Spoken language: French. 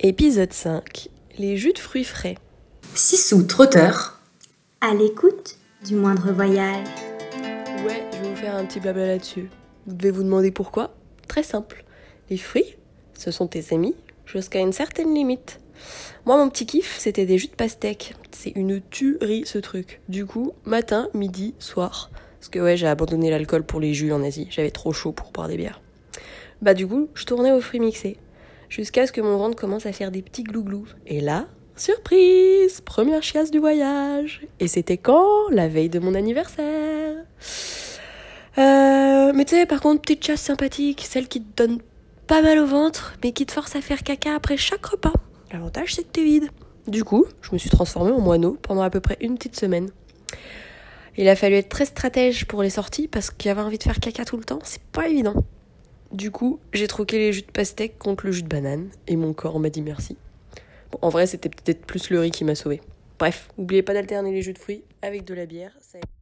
Épisode 5 Les jus de fruits frais. Sissou trotteur. À l'écoute du moindre voyage. Ouais, je vais vous faire un petit blabla là-dessus. Vous devez vous demander pourquoi Très simple. Les fruits, ce sont tes amis jusqu'à une certaine limite. Moi, mon petit kiff, c'était des jus de pastèque. C'est une tuerie ce truc. Du coup, matin, midi, soir. Parce que ouais, j'ai abandonné l'alcool pour les jus en Asie. J'avais trop chaud pour boire des bières. Bah du coup, je tournais aux fruits mixés. Jusqu'à ce que mon ventre commence à faire des petits glouglous. Et là, surprise Première chiasse du voyage Et c'était quand? La veille de mon anniversaire euh, Mais tu sais, par contre, petite chasse sympathique, celle qui te donne pas mal au ventre, mais qui te force à faire caca après chaque repas. L'avantage, c'est que t'es vide. Du coup, je me suis transformée en moineau pendant à peu près une petite semaine. Il a fallu être très stratège pour les sorties parce qu'avoir envie de faire caca tout le temps, c'est pas évident. Du coup, j'ai troqué les jus de pastèque contre le jus de banane et mon corps m'a dit merci. Bon, en vrai, c'était peut-être plus le riz qui m'a sauvé. Bref, n'oubliez pas d'alterner les jus de fruits avec de la bière.